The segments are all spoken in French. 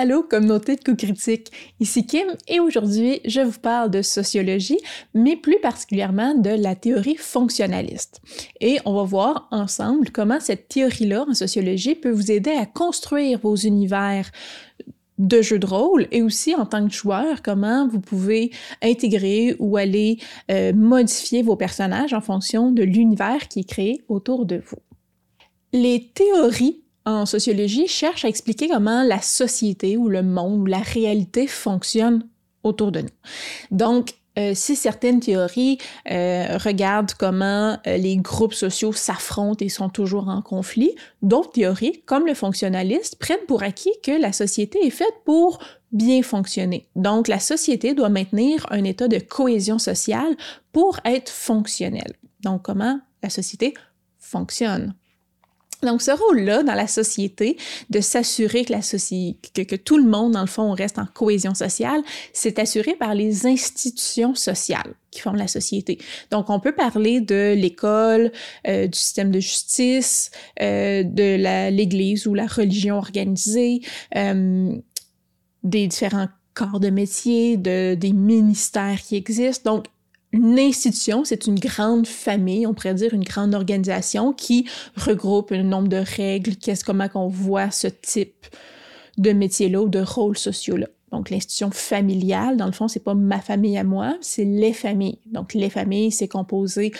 Allô, communauté de coups critiques, ici Kim et aujourd'hui je vous parle de sociologie, mais plus particulièrement de la théorie fonctionnaliste. Et on va voir ensemble comment cette théorie-là en sociologie peut vous aider à construire vos univers de jeux de rôle et aussi en tant que joueur, comment vous pouvez intégrer ou aller euh, modifier vos personnages en fonction de l'univers qui est créé autour de vous. Les théories en sociologie cherche à expliquer comment la société ou le monde ou la réalité fonctionne autour de nous. Donc, euh, si certaines théories euh, regardent comment euh, les groupes sociaux s'affrontent et sont toujours en conflit, d'autres théories, comme le fonctionnaliste, prennent pour acquis que la société est faite pour bien fonctionner. Donc, la société doit maintenir un état de cohésion sociale pour être fonctionnelle. Donc, comment la société fonctionne. Donc, ce rôle-là dans la société, de s'assurer que, que, tout le monde, dans le fond, reste en cohésion sociale, c'est assuré par les institutions sociales qui forment la société. Donc, on peut parler de l'école, euh, du système de justice, euh, de l'Église ou la religion organisée, euh, des différents corps de métier, de, des ministères qui existent. Donc, une institution, c'est une grande famille, on pourrait dire une grande organisation qui regroupe un nombre de règles, qu'est-ce comment qu'on voit ce type de métier-là ou de rôles sociaux-là. Donc l'institution familiale, dans le fond, c'est pas ma famille à moi, c'est les familles. Donc les familles, c'est composé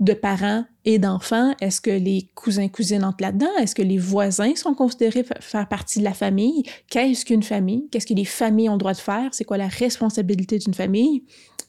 de parents et d'enfants? Est-ce que les cousins, cousines entrent là-dedans? Est-ce que les voisins sont considérés faire partie de la famille? Qu'est-ce qu'une famille? Qu'est-ce que les familles ont le droit de faire? C'est quoi la responsabilité d'une famille?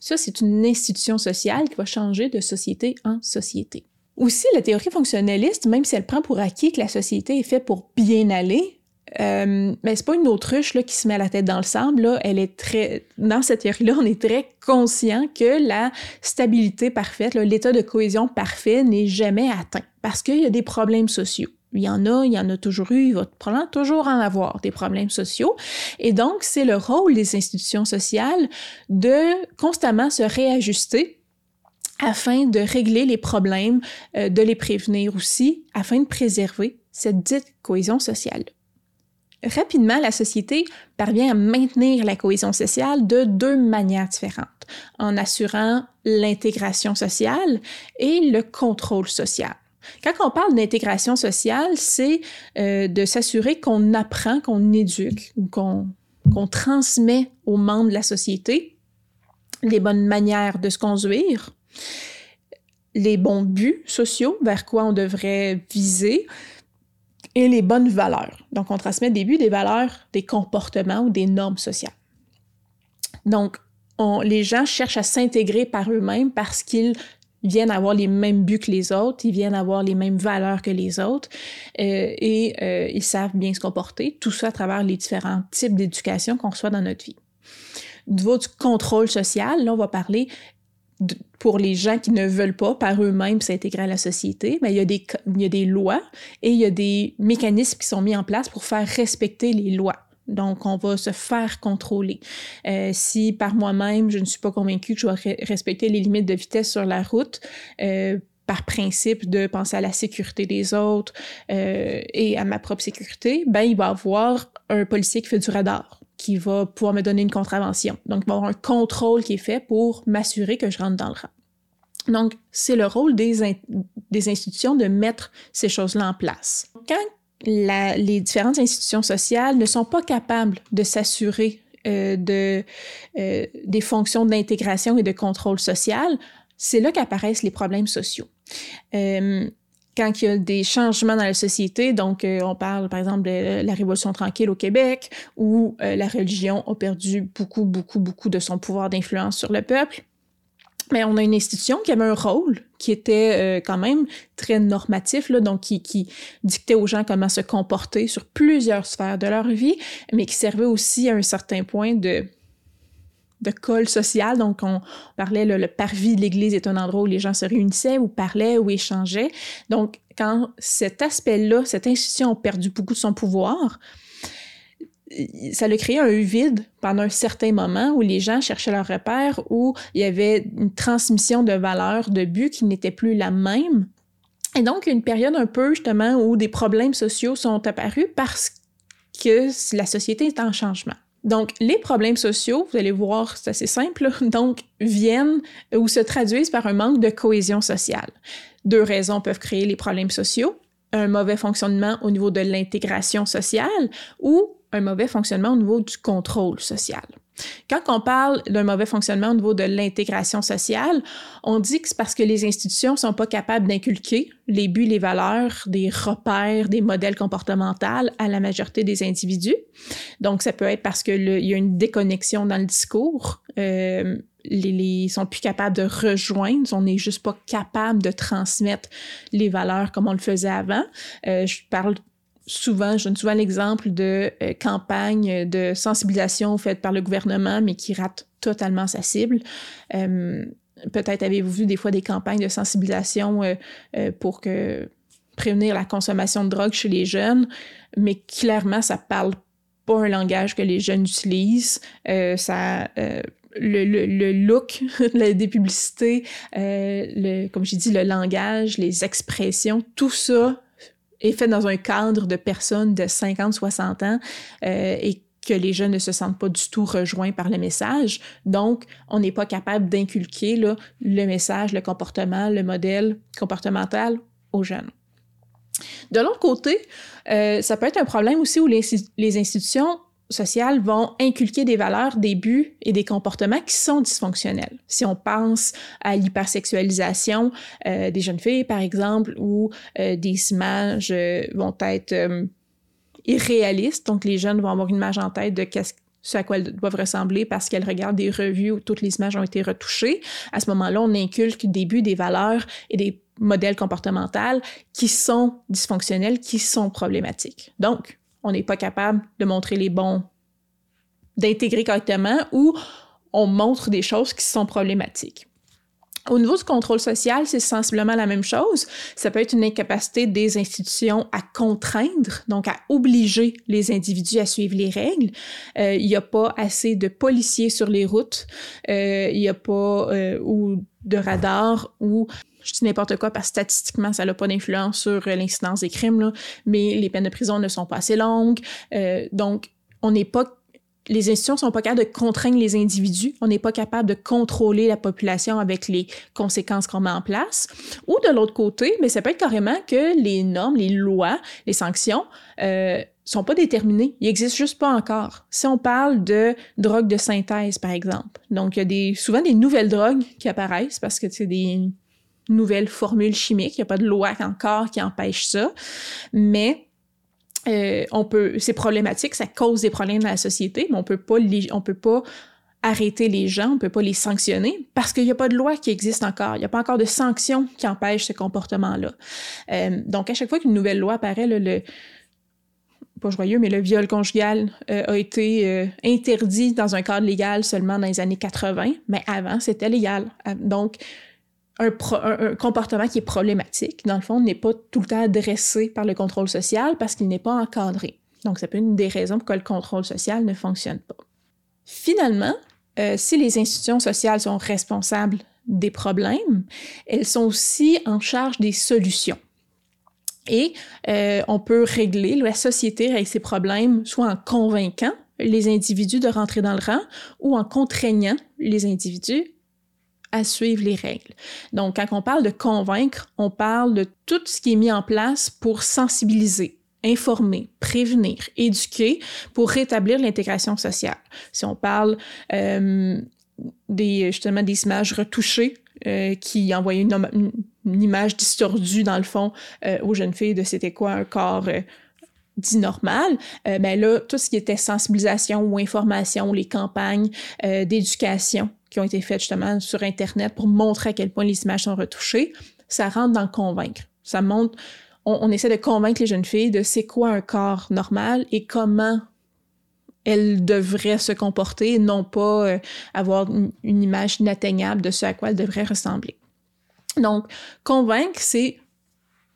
Ça, c'est une institution sociale qui va changer de société en société. Aussi, la théorie fonctionnaliste, même si elle prend pour acquis que la société est faite pour bien aller, euh, mais c'est pas une autruche là, qui se met la tête dans le sable. Elle est très. Dans cette théorie-là, on est très conscient que la stabilité parfaite, l'état de cohésion parfait n'est jamais atteint parce qu'il y a des problèmes sociaux. Il y en a, il y en a toujours eu, il va probablement toujours en avoir des problèmes sociaux. Et donc, c'est le rôle des institutions sociales de constamment se réajuster afin de régler les problèmes, euh, de les prévenir aussi, afin de préserver cette dite cohésion sociale. Rapidement, la société parvient à maintenir la cohésion sociale de deux manières différentes, en assurant l'intégration sociale et le contrôle social. Quand on parle d'intégration sociale, c'est euh, de s'assurer qu'on apprend, qu'on éduque ou qu'on transmet aux membres de la société les bonnes manières de se conduire, les bons buts sociaux vers quoi on devrait viser, et les bonnes valeurs. Donc, on transmet des buts, des valeurs, des comportements ou des normes sociales. Donc, les gens cherchent à s'intégrer par eux-mêmes parce qu'ils viennent avoir les mêmes buts que les autres, ils viennent avoir les mêmes valeurs que les autres euh, et euh, ils savent bien se comporter. Tout ça à travers les différents types d'éducation qu'on reçoit dans notre vie. Du niveau du contrôle social, là, on va parler pour les gens qui ne veulent pas par eux-mêmes s'intégrer à la société, mais il y, a des, il y a des lois et il y a des mécanismes qui sont mis en place pour faire respecter les lois. Donc, on va se faire contrôler. Euh, si par moi-même, je ne suis pas convaincue que je dois respecter les limites de vitesse sur la route, euh, par principe de penser à la sécurité des autres euh, et à ma propre sécurité, ben il va y avoir un policier qui fait du radar qui va pouvoir me donner une contravention. Donc, il va y avoir un contrôle qui est fait pour m'assurer que je rentre dans le rang. Donc, c'est le rôle des, des institutions de mettre ces choses-là en place. Les différentes institutions sociales ne sont pas capables de s'assurer euh, de, euh, des fonctions d'intégration et de contrôle social, c'est là qu'apparaissent les problèmes sociaux. Euh, quand il y a des changements dans la société, donc on parle par exemple de la Révolution tranquille au Québec, où la religion a perdu beaucoup, beaucoup, beaucoup de son pouvoir d'influence sur le peuple, mais on a une institution qui avait un rôle qui était euh, quand même très normatif, là, donc qui, qui, dictait aux gens comment se comporter sur plusieurs sphères de leur vie, mais qui servait aussi à un certain point de de col social. Donc, on parlait, le parvis de l'Église est un endroit où les gens se réunissaient, ou parlaient, ou échangeaient. Donc, quand cet aspect-là, cette institution a perdu beaucoup de son pouvoir, ça a créé un vide pendant un certain moment où les gens cherchaient leur repère, où il y avait une transmission de valeurs, de buts qui n'était plus la même. Et donc, une période un peu justement où des problèmes sociaux sont apparus parce que la société est en changement. Donc, les problèmes sociaux, vous allez voir, c'est assez simple, donc viennent ou se traduisent par un manque de cohésion sociale. Deux raisons peuvent créer les problèmes sociaux un mauvais fonctionnement au niveau de l'intégration sociale ou un mauvais fonctionnement au niveau du contrôle social. Quand on parle d'un mauvais fonctionnement au niveau de l'intégration sociale, on dit que c'est parce que les institutions ne sont pas capables d'inculquer les buts, les valeurs, des repères, des modèles comportementaux à la majorité des individus. Donc, ça peut être parce qu'il y a une déconnexion dans le discours. Euh, les, sont plus capables de rejoindre, on n'est juste pas capable de transmettre les valeurs comme on le faisait avant. Euh, je parle souvent, je donne souvent l'exemple de euh, campagnes de sensibilisation faites par le gouvernement, mais qui ratent totalement sa cible. Euh, peut-être avez-vous vu des fois des campagnes de sensibilisation euh, pour que prévenir la consommation de drogue chez les jeunes, mais clairement, ça parle pas un langage que les jeunes utilisent. ça le, le, le, look des publicités, le, comme j'ai dit, le langage, les expressions, tout ça est fait dans un cadre de personnes de 50-60 ans euh, et que les jeunes ne se sentent pas du tout rejoints par le message. Donc, on n'est pas capable d'inculquer le message, le comportement, le modèle comportemental aux jeunes. De l'autre côté, euh, ça peut être un problème aussi où les, les institutions sociales vont inculquer des valeurs, des buts et des comportements qui sont dysfonctionnels. Si on pense à l'hypersexualisation euh, des jeunes filles, par exemple, ou euh, des images euh, vont être irréalistes, donc les jeunes vont avoir une image en tête de qu'est-ce ce à quoi elles doivent ressembler parce qu'elles regardent des revues où toutes les images ont été retouchées. À ce moment-là, on inculque des buts, des valeurs et des modèles comportementaux qui sont dysfonctionnels, qui sont problématiques. Donc, on n'est pas capable de montrer les bons, d'intégrer correctement ou on montre des choses qui sont problématiques. Au niveau du contrôle social, c'est sensiblement la même chose. Ça peut être une incapacité des institutions à contraindre, donc à obliger les individus à suivre les règles. Euh, il n'y a pas assez de policiers sur les routes. Euh, il n'y a pas euh, ou de radars ou je dis n'importe quoi parce que statistiquement, ça n'a pas d'influence sur euh, l'incidence des crimes, là, mais les peines de prison ne sont pas assez longues. Donc, on n'est pas les institutions sont pas capables de contraindre les individus, on n'est pas capable de contrôler la population avec les conséquences qu'on met en place. Ou de l'autre côté, mais ça peut être carrément que les normes, les lois, les sanctions euh, sont pas déterminées. Ils existent juste pas encore. Si on parle de drogue de synthèse, par exemple, donc il y a des, souvent des nouvelles drogues qui apparaissent parce que c'est des nouvelle formule chimique. Il n'y a pas de loi encore qui empêche ça. Mais euh, on peut, c'est problématique, ça cause des problèmes dans la société, mais on peut pas, on peut pas arrêter les gens, on peut pas les sanctionner parce qu'il n'y a pas de loi qui existe encore. Il n'y a pas encore de sanctions qui empêchent ce comportement-là. Euh, donc, à chaque fois qu'une nouvelle loi apparaît, le, pas joyeux, mais le viol conjugal euh, a été interdit dans un cadre légal seulement dans les années 80, mais avant, c'était légal. Donc, un, comportement qui est problématique, dans le fond, n'est pas tout le temps adressé par le contrôle social parce qu'il n'est pas encadré. Donc, ça peut être une des raisons pourquoi le contrôle social ne fonctionne pas. Finalement, euh, si les institutions sociales sont responsables des problèmes, elles sont aussi en charge des solutions. Et euh, on peut régler, la société avec ces problèmes soit en convainquant les individus de rentrer dans le rang ou en contraignant les individus à suivre les règles. Donc, quand on parle de convaincre, on parle de tout ce qui est mis en place pour sensibiliser, informer, prévenir, éduquer pour rétablir l'intégration sociale. Si on parle euh, des, justement des images retouchées euh, qui envoyaient une, image distordue dans le fond euh, aux jeunes filles de c'était quoi un corps dit normal, mais ben là, tout ce qui était sensibilisation ou information, les campagnes d'éducation qui ont été faites justement sur Internet pour montrer à quel point les images sont retouchées, ça rentre dans le convaincre. Ça montre, on, essaie de convaincre les jeunes filles de c'est quoi un corps normal et comment elles devraient se comporter, non pas euh, avoir une, une, image inatteignable de ce à quoi elles devraient ressembler. Donc, convaincre, c'est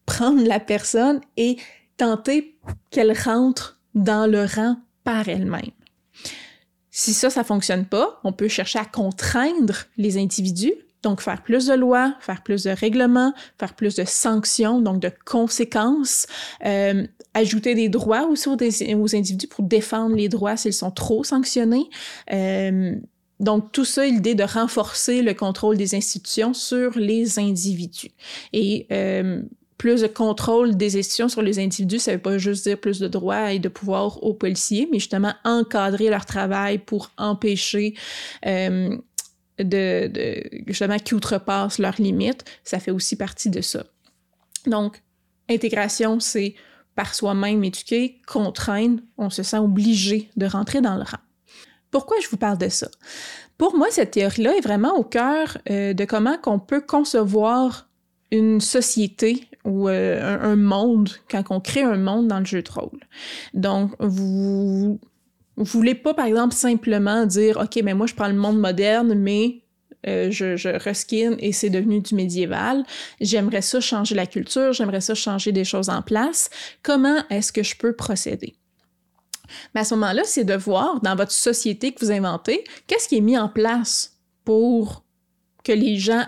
prendre la personne et tenter qu'elle rentre dans le rang par elle-même. Si ça, ça fonctionne pas, on peut chercher à contraindre les individus Donc, faire plus de lois, faire plus de règlements, faire plus de sanctions, donc de conséquences, euh, ajouter des droits aussi aux, individus pour défendre les droits s'ils sont trop sanctionnés. Euh, donc, tout ça, l'idée de renforcer le contrôle des institutions sur les individus. Et euh, plus de contrôle des institutions sur les individus, ça veut pas juste dire plus de droits et de pouvoir aux policiers, mais justement encadrer leur travail pour empêcher euh, de, de, justement qui outrepassent leurs limites. Ça fait aussi partie de ça. Donc, intégration, c'est par soi-même éduquer, contraindre, on se sent obligé de rentrer dans le rang. Pourquoi je vous parle de ça? Pour moi, cette théorie-là est vraiment au cœur euh, de comment qu'on peut concevoir une société ou euh, un, monde quand on crée un monde dans le jeu de rôle. Donc, vous vous voulez pas, par exemple, simplement dire, OK, mais moi, je prends le monde moderne, mais euh, je, je reskin et c'est devenu du médiéval. J'aimerais ça changer la culture, j'aimerais ça changer des choses en place. Comment est-ce que je peux procéder? Mais à ce moment-là, c'est de voir dans votre société que vous inventez, qu'est-ce qui est mis en place pour que les gens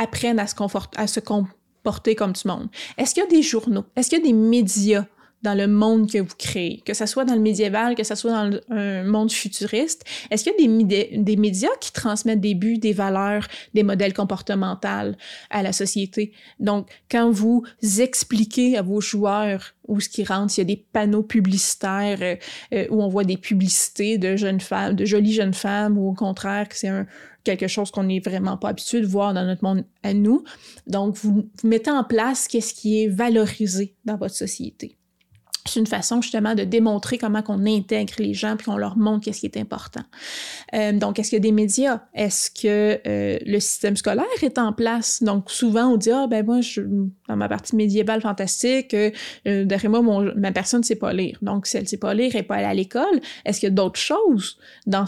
apprennent à se, à se comporter comme du monde. Est-ce qu'il y a des journaux? Est-ce qu'il y a des médias dans le monde que vous créez, que ce soit dans le médiéval, que ce soit dans un monde futuriste? Est-ce qu'il y a des, des, médias qui transmettent des buts, des valeurs, des modèles comportementaux à la société? Donc, quand vous expliquez à vos joueurs où ce qui rentre, il y a des panneaux publicitaires euh, euh, où on voit des publicités de jeunes femmes, de jolies jeunes femmes, ou au contraire que c'est un, quelque chose qu'on n'est vraiment pas habitué de voir dans notre monde à nous. Donc, vous, mettez en place qu'est-ce qui est valorisé dans votre société c'est une façon justement de démontrer comment qu'on intègre les gens puis qu'on leur montre qu'est-ce qui est important. Euh, donc, est-ce qu'il y a des médias? Est-ce que euh, le système scolaire est en place? Donc, souvent, on dit, ah, ben moi, je, dans ma partie médiévale fantastique, euh, derrière moi, mon, ma personne ne sait pas lire. Donc, si elle ne sait pas lire et pas aller à l'école, est-ce qu'il y a d'autres choses dans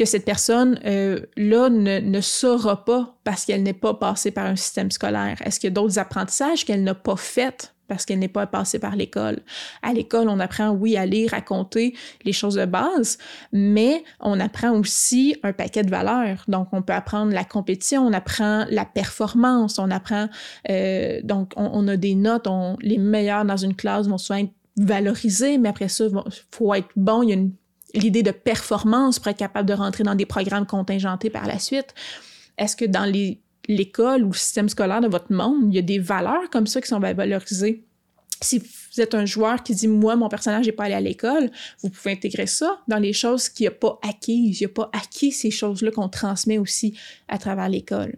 que cette personne-là ne, ne saura pas parce qu'elle n'est pas passée par un système scolaire? Est-ce qu'il y a d'autres apprentissages qu'elle n'a pas fait parce qu'elle n'est pas passée par l'école? À l'école, on apprend, oui, à lire, à compter, les choses de base, mais on apprend aussi un paquet de valeurs. Donc, on peut apprendre la compétition, on apprend la performance, on apprend, euh, donc, on, a des notes, les meilleurs dans une classe vont souvent être valorisés, mais après ça, il faut être bon, il y a l'idée de performance pour être capable de rentrer dans des programmes contingentés par la suite. Est-ce que dans l'école ou le système scolaire de votre monde, il y a des valeurs comme ça qui sont valorisées? Si vous êtes un joueur qui dit Moi, mon personnage n'est pas allé à l'école, vous pouvez intégrer ça dans les choses qu'il n'a pas acquises. Il n'a pas acquis ces choses-là qu'on transmet aussi à travers l'école.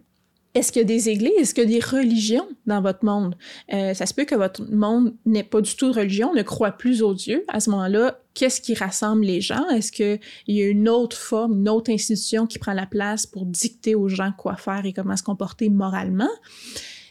Est-ce qu'il y a des églises? Est-ce qu'il y a des religions dans votre monde? Euh, ça se peut que votre monde n'ait pas du tout de religion, ne croit plus aux dieux. À ce moment-là, qu'est-ce qui rassemble les gens? Est-ce qu'il y a une autre forme, une autre institution qui prend la place pour dicter aux gens quoi faire et comment se comporter moralement?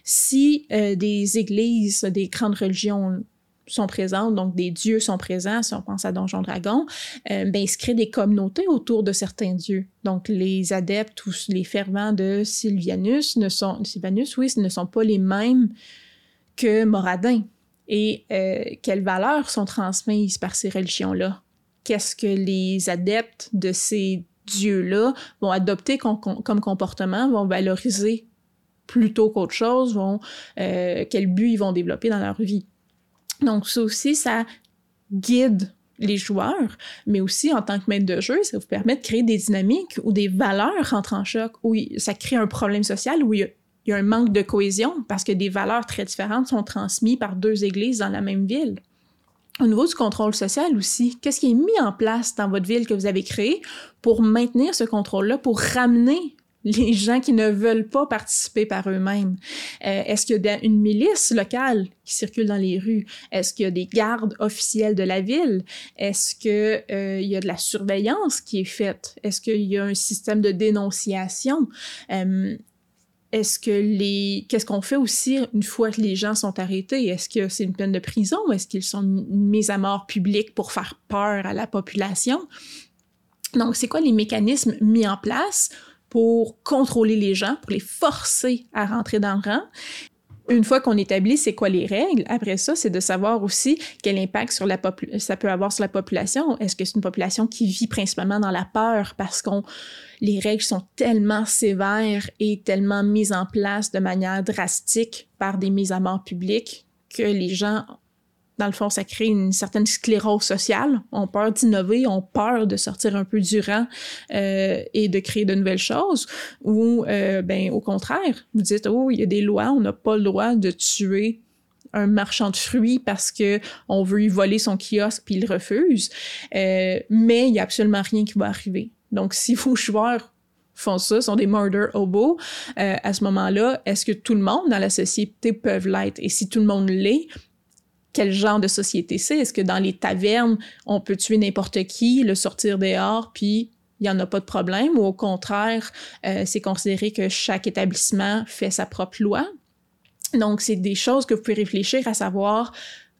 Si euh, des églises, des grandes religions sont présentes, donc des dieux sont présents, si on pense à Donjon Dragon, euh, ben, il se crée des communautés autour de certains dieux. Donc les adeptes ou les fervents de Sylvianus ne sont, Sylvanus, oui, ne sont pas les mêmes que Moradin. Et euh, quelles valeurs sont transmises par ces religions-là? Qu'est-ce que les adeptes de ces dieux-là vont adopter comme, comportement, vont valoriser plutôt qu'autre chose, vont, euh, quel but ils vont développer dans leur vie? Donc, ça aussi, ça guide les joueurs, mais aussi en tant que maître de jeu, ça vous permet de créer des dynamiques ou des valeurs rentrent en choc, où ça crée un problème social où il y, a, un manque de cohésion parce que des valeurs très différentes sont transmises par deux églises dans la même ville. Au niveau du contrôle social aussi, qu'est-ce qui est mis en place dans votre ville que vous avez créé pour maintenir ce contrôle-là, pour ramener les gens qui ne veulent pas participer par eux-mêmes? Euh, est-ce qu'il y a une milice locale qui circule dans les rues? Est-ce qu'il y a des gardes officiels de la ville? Est-ce qu'il euh, y a de la surveillance qui est faite? Est-ce qu'il y a un système de dénonciation? Euh, est-ce que les qu'est-ce qu'on fait aussi une fois que les gens sont arrêtés? Est-ce que c'est une peine de prison? Est-ce qu'ils sont mis à mort publique pour faire peur à la population? Donc c'est quoi les mécanismes mis en place pour contrôler les gens, pour les forcer à rentrer dans le rang? Une fois qu'on établit c'est quoi les règles, après ça, c'est de savoir aussi quel impact sur la ça peut avoir sur la population. Est-ce que c'est une population qui vit principalement dans la peur parce qu'on les règles sont tellement sévères et tellement mises en place de manière drastique par des mises à mort publiques que les gens dans le fond, ça crée une certaine sclérose sociale. On peur d'innover, on peur de sortir un peu du rang euh, et de créer de nouvelles choses. Ou, euh, ben, au contraire, vous dites, oh, il y a des lois, on n'a pas le droit de tuer un marchand de fruits parce que on veut lui voler son kiosque puis il refuse. Euh, mais il y a absolument rien qui va arriver. Donc, si vos joueurs font ça, sont des murder hobos, euh, à ce moment-là, est-ce que tout le monde dans la société peut l'être? Et si tout le monde l'est, quel genre de société c'est? Est-ce que dans les tavernes, on peut tuer n'importe qui, le sortir dehors, puis il n'y en a pas de problème, ou au contraire, euh, c'est considéré que chaque établissement fait sa propre loi? Donc, c'est des choses que vous pouvez réfléchir à savoir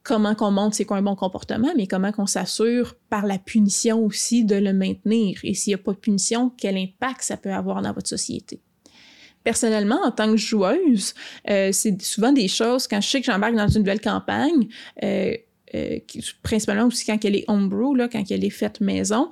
comment qu'on montre c'est quoi un bon comportement, mais comment qu'on s'assure par la punition aussi de le maintenir. Et s'il n'y a pas de punition, quel impact ça peut avoir dans votre société? Personnellement, en tant que joueuse, euh, c'est souvent des choses, quand je sais que j'embarque dans une nouvelle campagne, euh, euh, principalement aussi quand elle est homebrew, là, quand elle est faite maison,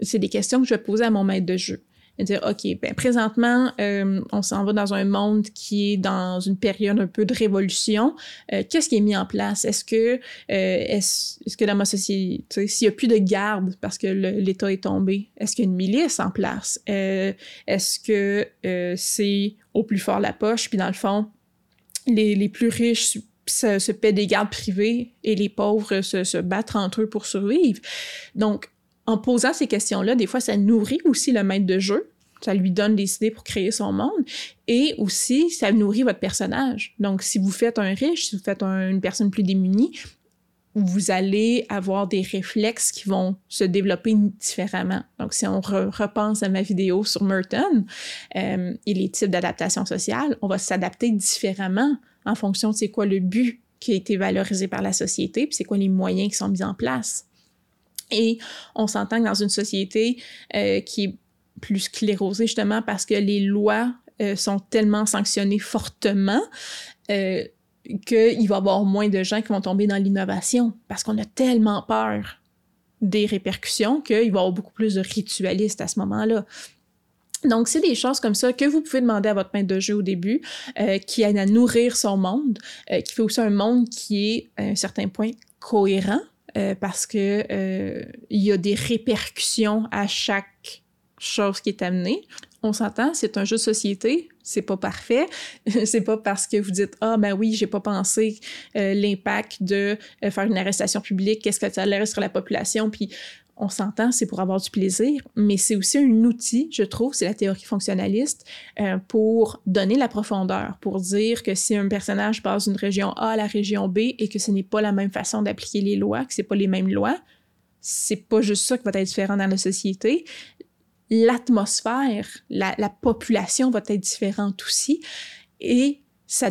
c'est des questions que je vais poser à mon maître de jeu dire, OK, ben, présentement, euh, on s'en va dans un monde qui est dans une période un peu de révolution. Euh, qu'est-ce qui est mis en place? Est-ce que, euh, est-ce, est que dans ma société, s'il n'y a plus de garde parce que l'État est tombé, est-ce qu'il y a une milice en place? est-ce que c'est au plus fort la poche, puis dans le fond, les, les plus riches se, se, paient des gardes privés et les pauvres se, se battent entre eux pour survivre? Donc, en posant ces questions-là, des fois, ça nourrit aussi le maître de jeu. Ça lui donne des idées pour créer son monde. Et aussi, ça nourrit votre personnage. Donc, si vous faites un riche, si vous faites une personne plus démunie, vous allez avoir des réflexes qui vont se développer différemment. Donc, si on repense à ma vidéo sur Merton euh, et les types d'adaptation sociale, on va s'adapter différemment en fonction de c'est quoi le but qui a été valorisé par la société, puis c'est quoi les moyens qui sont mis en place. Et on s'entend dans une société euh, qui est plus sclérosée justement parce que les lois euh, sont tellement sanctionnées fortement euh, qu'il va y avoir moins de gens qui vont tomber dans l'innovation parce qu'on a tellement peur des répercussions qu'il va y avoir beaucoup plus de ritualistes à ce moment-là. Donc, c'est des choses comme ça que vous pouvez demander à votre maître de jeu au début, qui aide à nourrir son monde, qui fait aussi un monde qui est, à un certain point, cohérent, euh, parce que euh, il y a des répercussions à chaque chose qui est amenée. On s'entend, c'est un jeu de société, c'est pas parfait. c'est pas parce que vous dites ah ben oui, j'ai pas pensé euh, l'impact de faire une arrestation publique, qu'est-ce que ça allait sur la population, puis on s'entend, c'est pour avoir du plaisir, mais c'est aussi un outil, je trouve, c'est la théorie fonctionnaliste, euh, pour donner la profondeur, pour dire que si un personnage passe d'une région A à la région B et que ce n'est pas la même façon d'appliquer les lois, que c'est pas les mêmes lois, c'est pas juste ça qui va être différent dans la société. L'atmosphère, la, la population va être différente aussi. Et ça,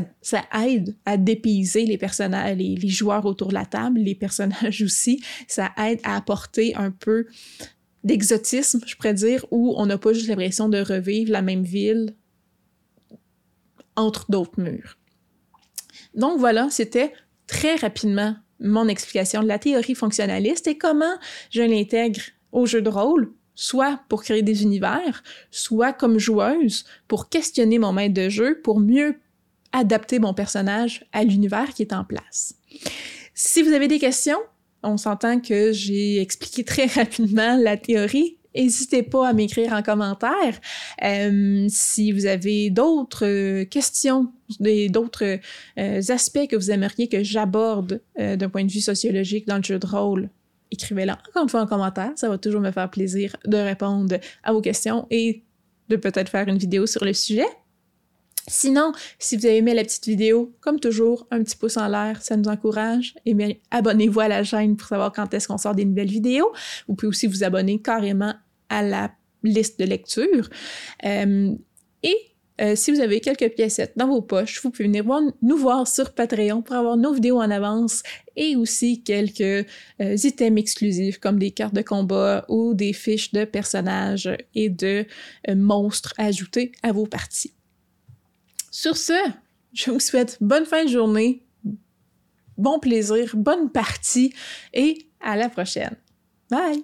aide à dépayser les personnages, les, joueurs autour de la table, les personnages aussi. Ça aide à apporter un peu d'exotisme, je pourrais dire, où on n'a pas juste l'impression de revivre la même ville entre d'autres murs. Donc voilà, c'était très rapidement mon explication de la théorie fonctionnaliste et comment je l'intègre au jeu de rôle, soit pour créer des univers, soit comme joueuse pour questionner mon maître de jeu, pour mieux adapter mon personnage à l'univers qui est en place. Si vous avez des questions, on s'entend que j'ai expliqué très rapidement la théorie. N'hésitez pas à m'écrire en commentaire. Euh, si vous avez d'autres questions, d'autres euh, aspects que vous aimeriez que j'aborde euh, d'un point de vue sociologique dans le jeu de rôle, écrivez-la encore une fois en commentaire. Ça va toujours me faire plaisir de répondre à vos questions et de peut-être faire une vidéo sur le sujet. Sinon, si vous avez aimé la petite vidéo, comme toujours, un petit pouce en l'air, ça nous encourage. Et bien, abonnez-vous à la chaîne pour savoir quand est-ce qu'on sort des nouvelles vidéos. Vous pouvez aussi vous abonner carrément à la liste de lecture. Euh, et euh, si vous avez quelques piécettes dans vos poches, vous pouvez venir nous voir sur Patreon pour avoir nos vidéos en avance et aussi quelques euh, items exclusifs comme des cartes de combat ou des fiches de personnages et de monstres ajoutés à vos parties. Sur ce, Je vous souhaite bonne fin de journée, bon plaisir, bonne partie et à la prochaine. Bye!